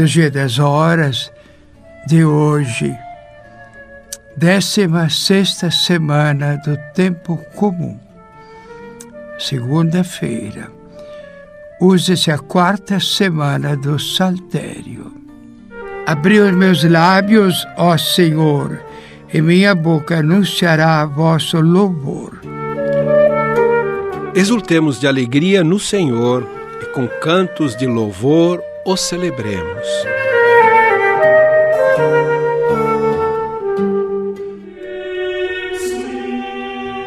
do Dia das Horas de hoje, décima sexta semana do tempo comum, segunda-feira. Usa-se a quarta semana do Saltério. Abri os meus lábios, ó Senhor, e minha boca anunciará vosso louvor. Exultemos de alegria no Senhor e com cantos de louvor o celebremos.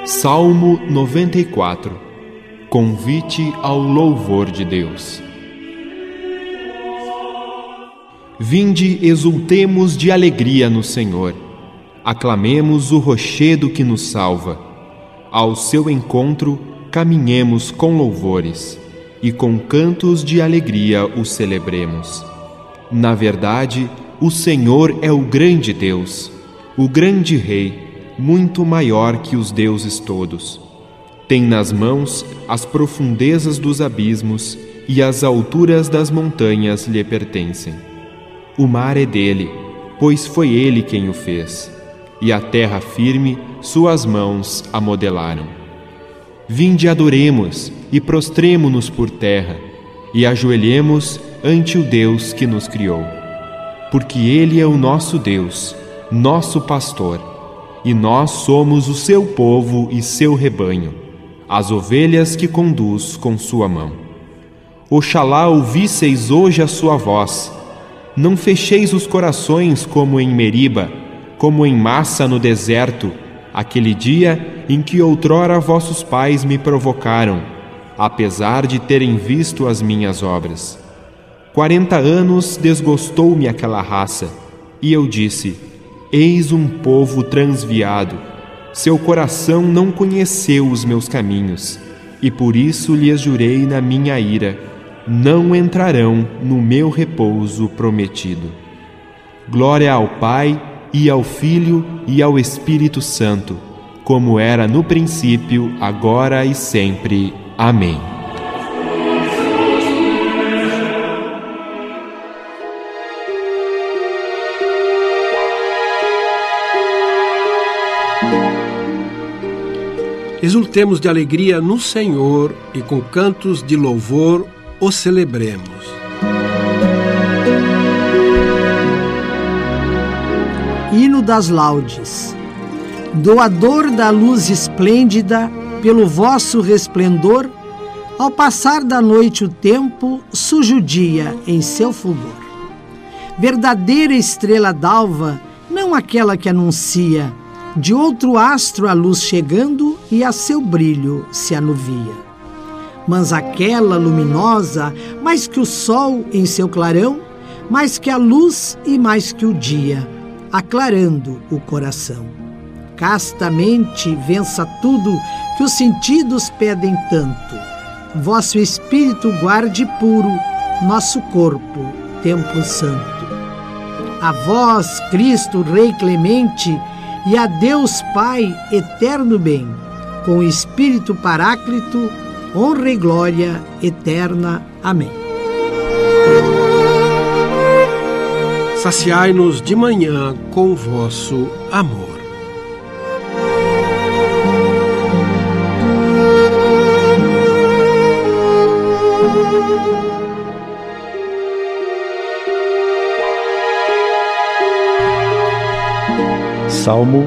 Salmo 94 Convite ao louvor de Deus. Vinde, exultemos de alegria no Senhor. Aclamemos o rochedo que nos salva. Ao seu encontro, caminhemos com louvores e com cantos de alegria o celebremos. Na verdade, o Senhor é o grande Deus, o grande Rei, muito maior que os deuses todos. Tem nas mãos as profundezas dos abismos e as alturas das montanhas lhe pertencem. O mar é dele, pois foi ele quem o fez, e a terra firme suas mãos a modelaram. Vinde adoremos e prostremo-nos por terra e ajoelhemos ante o Deus que nos criou. Porque Ele é o nosso Deus, nosso pastor, e nós somos o seu povo e seu rebanho, as ovelhas que conduz com sua mão. Oxalá ouvisseis hoje a sua voz. Não fecheis os corações como em Meriba, como em massa no deserto, aquele dia em que outrora vossos pais me provocaram, apesar de terem visto as minhas obras. Quarenta anos desgostou-me aquela raça, e eu disse: Eis um povo transviado. Seu coração não conheceu os meus caminhos, e por isso lhes jurei na minha ira: não entrarão no meu repouso prometido. Glória ao Pai e ao Filho e ao Espírito Santo, como era no princípio, agora e sempre. Amém. Exultemos de alegria no Senhor e com cantos de louvor o celebremos. Hino das Laudes. Doador da luz esplêndida, pelo vosso resplendor, ao passar da noite o tempo, surge o dia em seu fulgor. Verdadeira estrela d'alva, não aquela que anuncia, de outro astro a luz chegando e a seu brilho se anuvia. Mas aquela luminosa, mais que o sol em seu clarão, mais que a luz e mais que o dia, aclarando o coração. Castamente vença tudo que os sentidos pedem tanto. Vosso espírito guarde puro nosso corpo, templo santo. A vós, Cristo, Rei clemente, e a Deus Pai, eterno bem, com o Espírito Paráclito, honra e glória eterna. Amém. saciai-nos de manhã com vosso amor. Salmo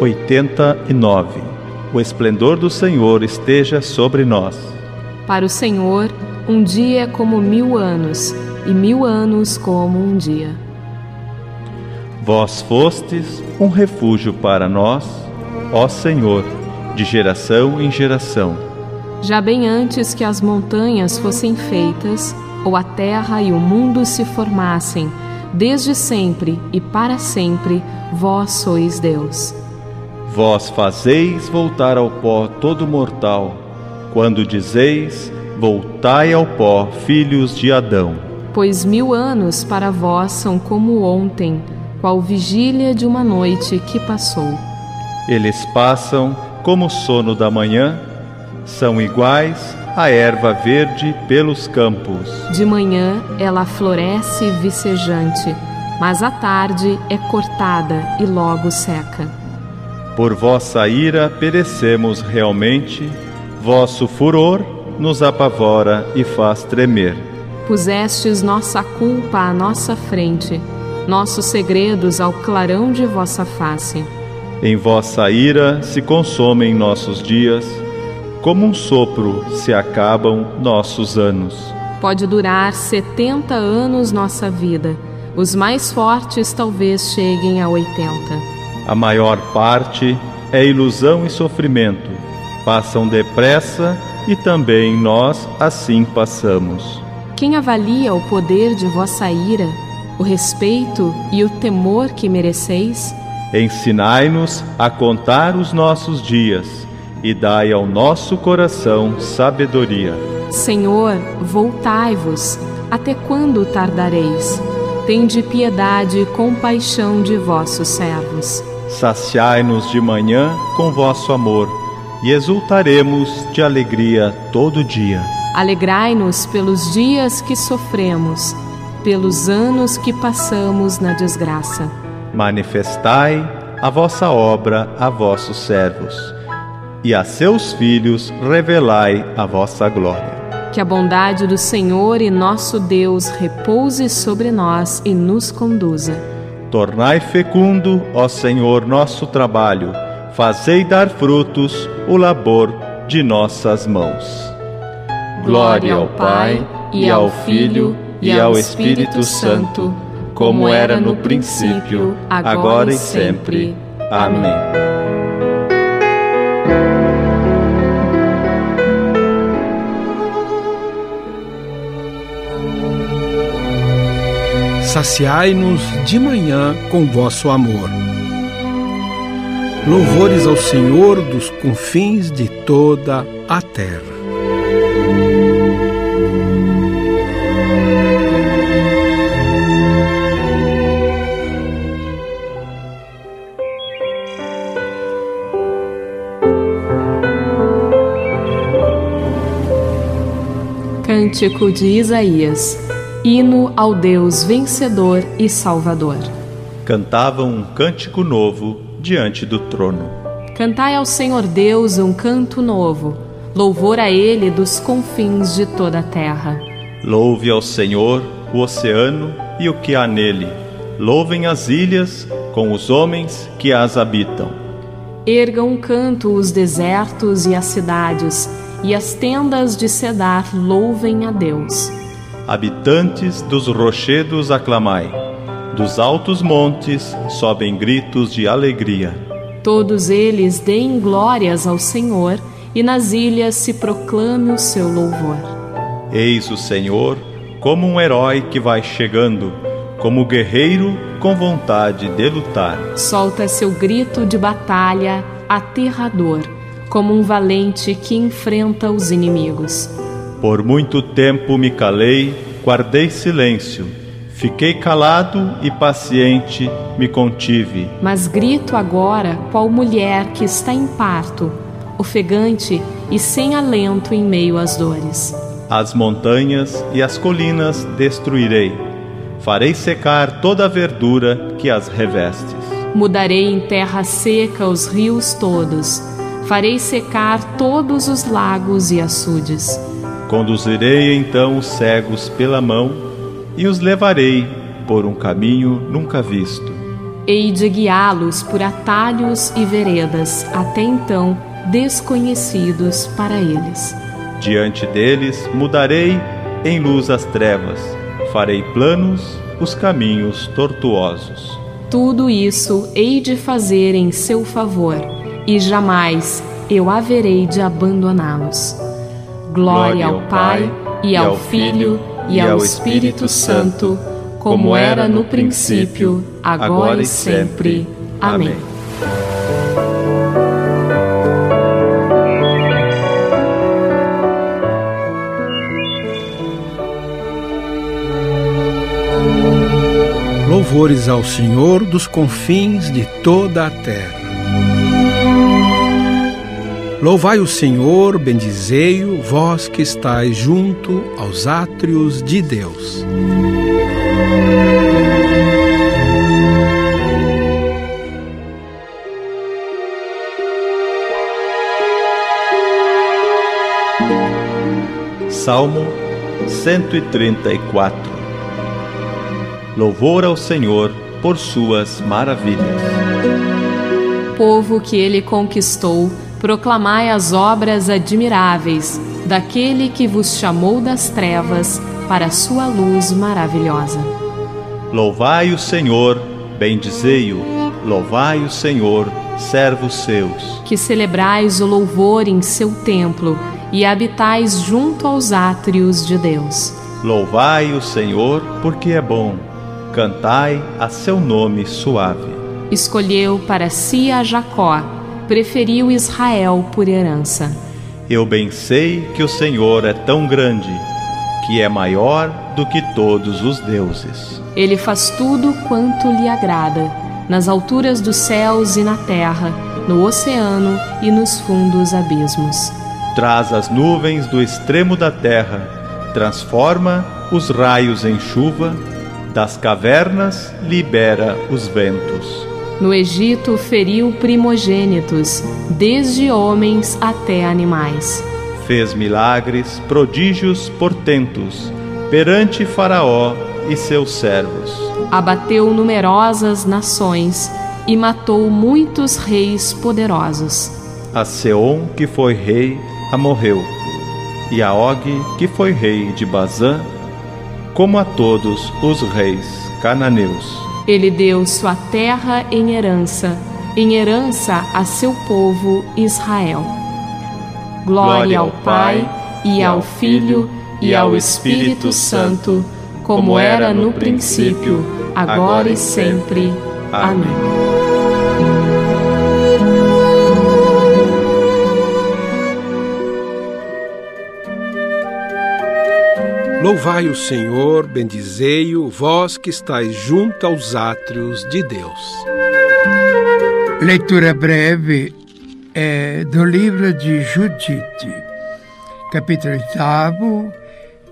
89 O esplendor do Senhor esteja sobre nós. Para o Senhor, um dia é como mil anos, e mil anos como um dia. Vós fostes um refúgio para nós, ó Senhor, de geração em geração. Já bem antes que as montanhas fossem feitas, ou a terra e o mundo se formassem, desde sempre e para sempre, vós sois Deus. Vós fazeis voltar ao pó todo mortal, quando dizeis: Voltai ao pó, filhos de Adão. Pois mil anos para vós são como ontem qual vigília de uma noite que passou. Eles passam como o sono da manhã, são iguais a erva verde pelos campos. De manhã ela floresce vicejante, mas à tarde é cortada e logo seca. Por vossa ira perecemos realmente, vosso furor nos apavora e faz tremer. Pusestes nossa culpa à nossa frente, nossos segredos ao clarão de vossa face. Em vossa ira se consomem nossos dias, como um sopro se acabam nossos anos. Pode durar setenta anos nossa vida, os mais fortes talvez cheguem a oitenta. A maior parte é ilusão e sofrimento. Passam depressa e também nós assim passamos. Quem avalia o poder de vossa ira, o respeito e o temor que mereceis? Ensinai-nos a contar os nossos dias e dai ao nosso coração sabedoria. Senhor, voltai-vos. Até quando tardareis? Tende piedade e compaixão de vossos servos. Saciai-nos de manhã com vosso amor e exultaremos de alegria todo dia. Alegrai-nos pelos dias que sofremos, pelos anos que passamos na desgraça. Manifestai a vossa obra a vossos servos, e a seus filhos revelai a vossa glória. Que a bondade do Senhor e nosso Deus repouse sobre nós e nos conduza Tornai fecundo, ó Senhor, nosso trabalho, fazei dar frutos o labor de nossas mãos. Glória ao Pai, e ao Filho, e ao Espírito Santo, como era no princípio, agora e sempre. Amém. Saciai-nos de manhã com vosso amor. Louvores ao Senhor dos confins de toda a terra. Cântico de Isaías Hino ao Deus vencedor e salvador. Cantavam um cântico novo diante do trono. Cantai ao Senhor Deus um canto novo, louvor a Ele dos confins de toda a terra. Louve ao Senhor o oceano e o que há nele. Louvem as ilhas com os homens que as habitam. Ergam um canto os desertos e as cidades, e as tendas de Cedar louvem a Deus. Habitantes dos rochedos aclamai, dos altos montes sobem gritos de alegria. Todos eles deem glórias ao Senhor, e nas ilhas se proclame o seu louvor. Eis o Senhor como um herói que vai chegando, como guerreiro com vontade de lutar. Solta seu grito de batalha aterrador, como um valente que enfrenta os inimigos. Por muito tempo me calei, guardei silêncio. Fiquei calado e paciente me contive. Mas grito agora, qual mulher que está em parto, ofegante e sem alento em meio às dores. As montanhas e as colinas destruirei. Farei secar toda a verdura que as revestes. Mudarei em terra seca os rios todos. Farei secar todos os lagos e açudes Conduzirei então os cegos pela mão e os levarei por um caminho nunca visto. Hei de guiá-los por atalhos e veredas, até então desconhecidos para eles. Diante deles mudarei em luz as trevas, farei planos os caminhos tortuosos. Tudo isso hei de fazer em seu favor, e jamais eu haverei de abandoná-los. Glória ao Pai, e ao Filho, e ao Espírito Santo, como era no princípio, agora e sempre. Amém. Louvores ao Senhor dos confins de toda a terra. Louvai o Senhor, bendizei-o, vós que estáis junto aos átrios de Deus. Salmo 134 Louvor ao Senhor por suas maravilhas. Povo que ele conquistou, proclamai as obras admiráveis daquele que vos chamou das trevas para a sua luz maravilhosa. Louvai o Senhor, bendizei-o, louvai o Senhor, servos seus. Que celebrais o louvor em seu templo e habitais junto aos átrios de Deus. Louvai o Senhor, porque é bom, cantai a seu nome suave. Escolheu para si a Jacó, preferiu Israel por herança. Eu bem sei que o Senhor é tão grande, que é maior do que todos os deuses. Ele faz tudo quanto lhe agrada, nas alturas dos céus e na terra, no oceano e nos fundos abismos. Traz as nuvens do extremo da terra, transforma os raios em chuva, das cavernas libera os ventos. No Egito feriu primogênitos, desde homens até animais. Fez milagres, prodígios, portentos, perante Faraó e seus servos. Abateu numerosas nações e matou muitos reis poderosos. A Seom, que foi rei, a morreu, e a Og, que foi rei de Bazã, como a todos os reis cananeus. Ele deu sua terra em herança, em herança a seu povo Israel. Glória ao Pai, e ao Filho, e ao Espírito Santo, como era no princípio, agora e sempre. Amém. Louvai o Senhor, bendizei-o, vós que estáis junto aos átrios de Deus. Leitura breve é, do livro de Judite, capítulo 8,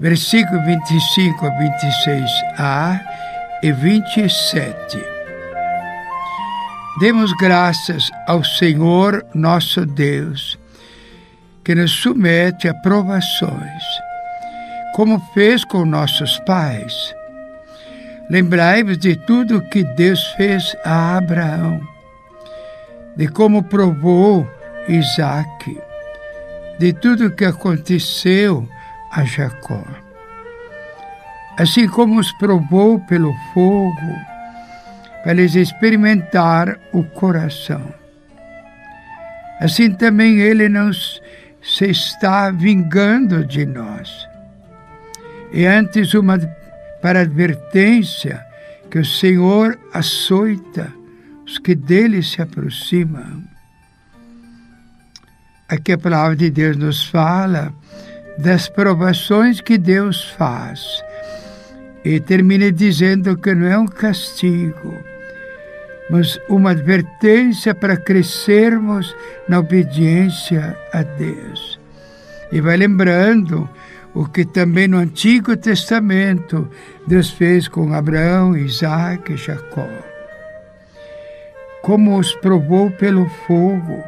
versículo 25 a 26a e 27. Demos graças ao Senhor nosso Deus, que nos submete a provações como fez com nossos pais. Lembrai-vos de tudo que Deus fez a Abraão, de como provou Isaac, de tudo que aconteceu a Jacó. Assim como os provou pelo fogo, para lhes experimentar o coração. Assim também ele não se está vingando de nós é antes uma para advertência que o Senhor açoita os que dele se aproximam. Aqui a palavra de Deus nos fala das provações que Deus faz. E termina dizendo que não é um castigo, mas uma advertência para crescermos na obediência a Deus. E vai lembrando o que também no Antigo Testamento Deus fez com Abraão, Isaac e Jacó. Como os provou pelo fogo,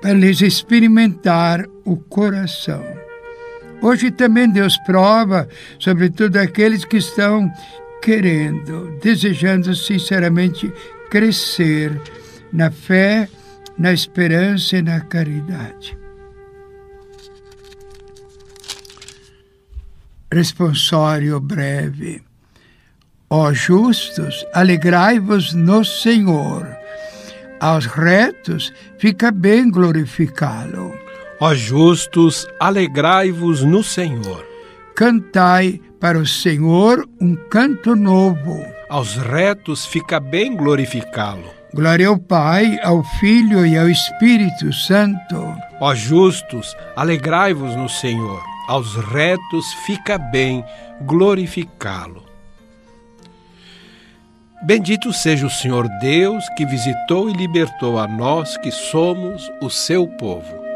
para lhes experimentar o coração. Hoje também Deus prova, sobretudo aqueles que estão querendo, desejando sinceramente crescer na fé, na esperança e na caridade. Responsório breve. Ó justos, alegrai-vos no Senhor. Aos retos, fica bem glorificá-lo. Ó justos, alegrai-vos no Senhor. Cantai para o Senhor um canto novo. Aos retos fica bem glorificá-lo. Glória ao Pai, ao Filho e ao Espírito Santo. Ó justos, alegrai-vos no Senhor aos retos fica bem glorificá-lo. Bendito seja o Senhor Deus que visitou e libertou a nós que somos o seu povo.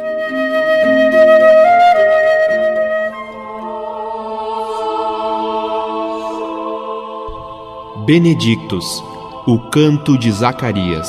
Benedictus, o canto de Zacarias.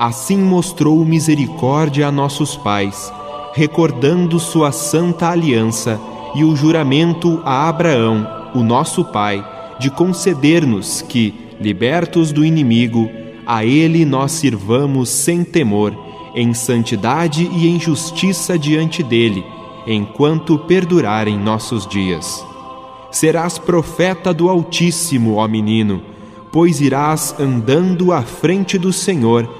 assim mostrou misericórdia a nossos pais, recordando sua santa aliança e o juramento a Abraão, o nosso pai, de conceder-nos que, libertos do inimigo, a ele nós sirvamos sem temor, em santidade e em justiça diante dele, enquanto perdurarem nossos dias. Serás profeta do Altíssimo, ó menino, pois irás andando à frente do Senhor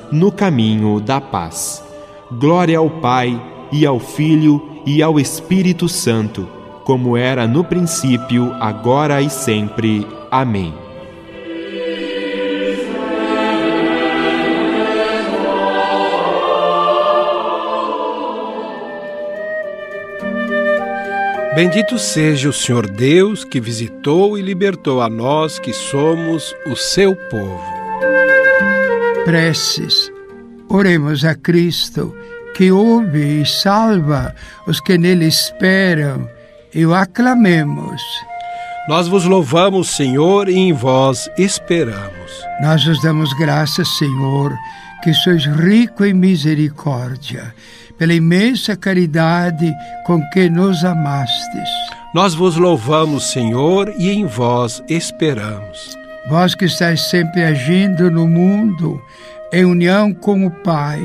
no caminho da paz. Glória ao Pai, e ao Filho, e ao Espírito Santo, como era no princípio, agora e sempre. Amém. Bendito seja o Senhor Deus que visitou e libertou a nós que somos o seu povo. Preces. Oremos a Cristo, que ouve e salva os que nele esperam, e o aclamemos. Nós vos louvamos, Senhor, e em vós esperamos. Nós vos damos graças, Senhor, que sois rico em misericórdia, pela imensa caridade com que nos amastes. Nós vos louvamos, Senhor, e em vós esperamos. Vós que estáis sempre agindo no mundo em união com o Pai,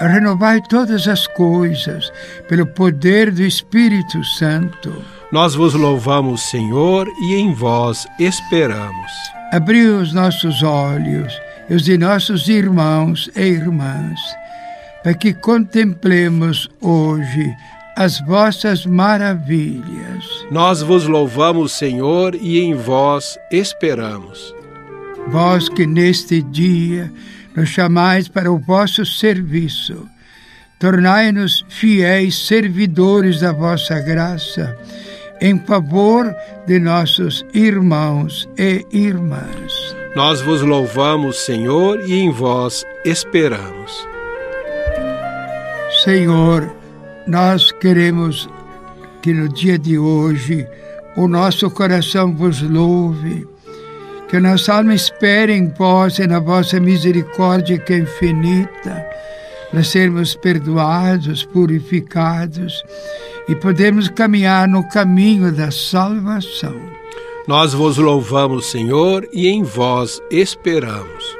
renovai todas as coisas pelo poder do Espírito Santo. Nós vos louvamos, Senhor, e em vós esperamos. Abriu os nossos olhos e os de nossos irmãos e irmãs, para que contemplemos hoje as vossas maravilhas. Nós vos louvamos, Senhor, e em vós esperamos. Vós que neste dia nos chamais para o vosso serviço, tornai-nos fiéis servidores da vossa graça, em favor de nossos irmãos e irmãs. Nós vos louvamos, Senhor, e em vós esperamos. Senhor, nós queremos que no dia de hoje o nosso coração vos louve, que a nossa alma espere em vós e na vossa misericórdia que é infinita, para sermos perdoados, purificados e podermos caminhar no caminho da salvação. Nós vos louvamos, Senhor, e em vós esperamos.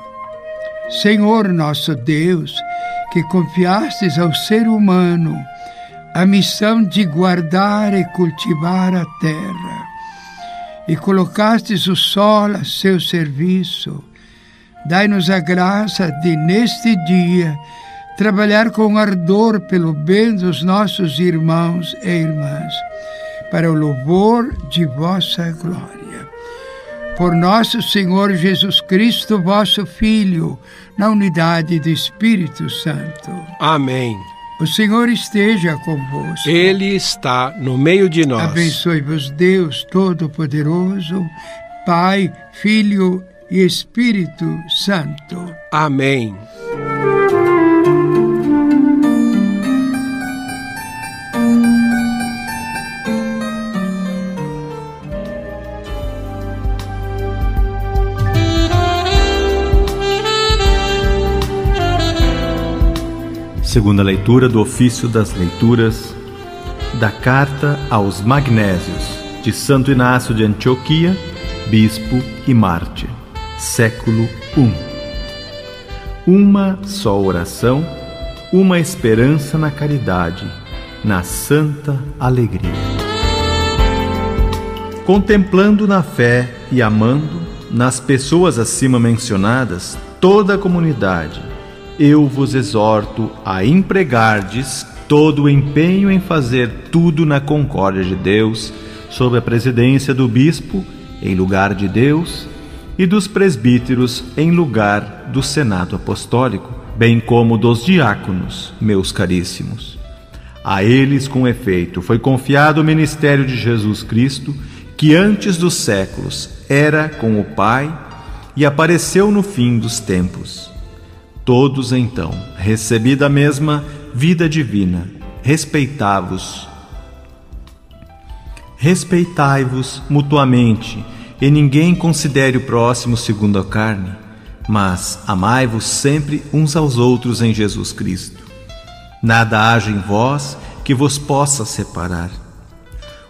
Senhor nosso Deus, que confiastes ao ser humano a missão de guardar e cultivar a terra, e colocastes o sol a seu serviço, dai-nos a graça de, neste dia, trabalhar com ardor pelo bem dos nossos irmãos e irmãs, para o louvor de vossa glória por nosso Senhor Jesus Cristo, vosso Filho, na unidade do Espírito Santo. Amém. O Senhor esteja convosco. Ele está no meio de nós. Abençoe-vos, Deus Todo-Poderoso, Pai, Filho e Espírito Santo. Amém. Segunda leitura do ofício das leituras da Carta aos Magnésios de Santo Inácio de Antioquia, bispo e mártir, século I. Uma só oração, uma esperança na caridade, na santa alegria. Contemplando na fé e amando nas pessoas acima mencionadas toda a comunidade eu vos exorto a empregardes todo o empenho em fazer tudo na concórdia de Deus, sob a presidência do bispo, em lugar de Deus, e dos presbíteros, em lugar do Senado Apostólico, bem como dos diáconos, meus caríssimos. A eles, com efeito, foi confiado o ministério de Jesus Cristo, que antes dos séculos era com o Pai e apareceu no fim dos tempos Todos então, recebida a mesma vida divina, respeitavos. Respeitai-vos mutuamente, e ninguém considere o próximo segundo a carne, mas amai-vos sempre uns aos outros em Jesus Cristo. Nada haja em vós que vos possa separar.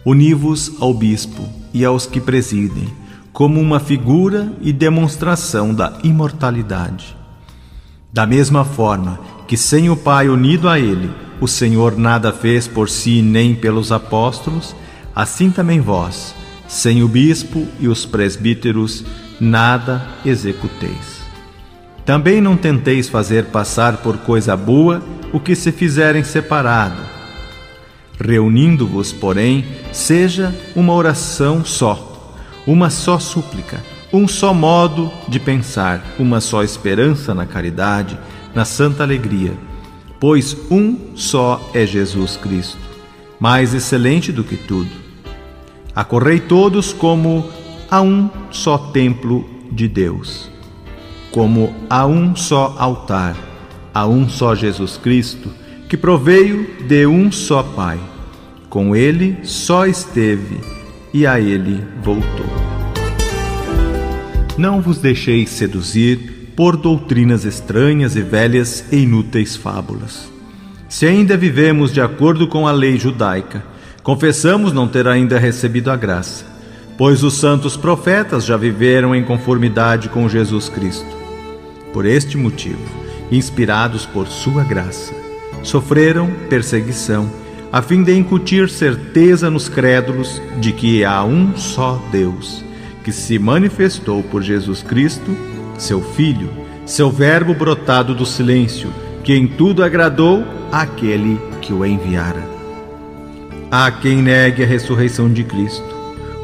Uni-vos ao bispo e aos que presidem, como uma figura e demonstração da imortalidade da mesma forma que sem o Pai unido a Ele, o Senhor nada fez por si nem pelos apóstolos, assim também vós, sem o bispo e os presbíteros, nada executeis. Também não tenteis fazer passar por coisa boa o que se fizerem separado. Reunindo-vos, porém, seja uma oração só, uma só súplica um só modo de pensar, uma só esperança na caridade, na santa alegria, pois um só é Jesus Cristo, mais excelente do que tudo. Acorrei todos como a um só templo de Deus, como a um só altar, a um só Jesus Cristo, que proveio de um só Pai. Com ele só esteve e a ele voltou. Não vos deixeis seduzir por doutrinas estranhas e velhas e inúteis fábulas. Se ainda vivemos de acordo com a lei judaica, confessamos não ter ainda recebido a graça, pois os santos profetas já viveram em conformidade com Jesus Cristo. Por este motivo, inspirados por Sua graça, sofreram perseguição, a fim de incutir certeza nos crédulos de que há um só Deus que se manifestou por Jesus Cristo, seu Filho, seu Verbo brotado do silêncio, que em tudo agradou àquele que o enviara. Há quem negue a ressurreição de Cristo.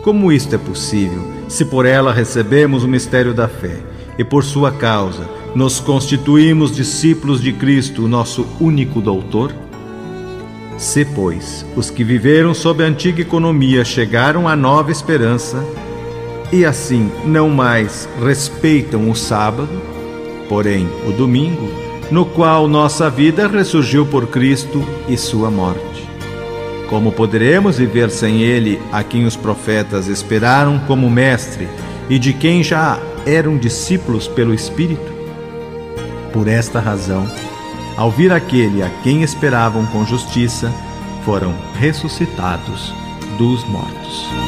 Como isto é possível, se por ela recebemos o mistério da fé e por sua causa nos constituímos discípulos de Cristo, nosso único doutor? Se, pois, os que viveram sob a antiga economia chegaram à nova esperança, e assim não mais respeitam o sábado, porém o domingo, no qual nossa vida ressurgiu por Cristo e sua morte. Como poderemos viver sem Ele, a quem os profetas esperaram como mestre e de quem já eram discípulos pelo Espírito? Por esta razão, ao vir aquele a quem esperavam com justiça, foram ressuscitados dos mortos.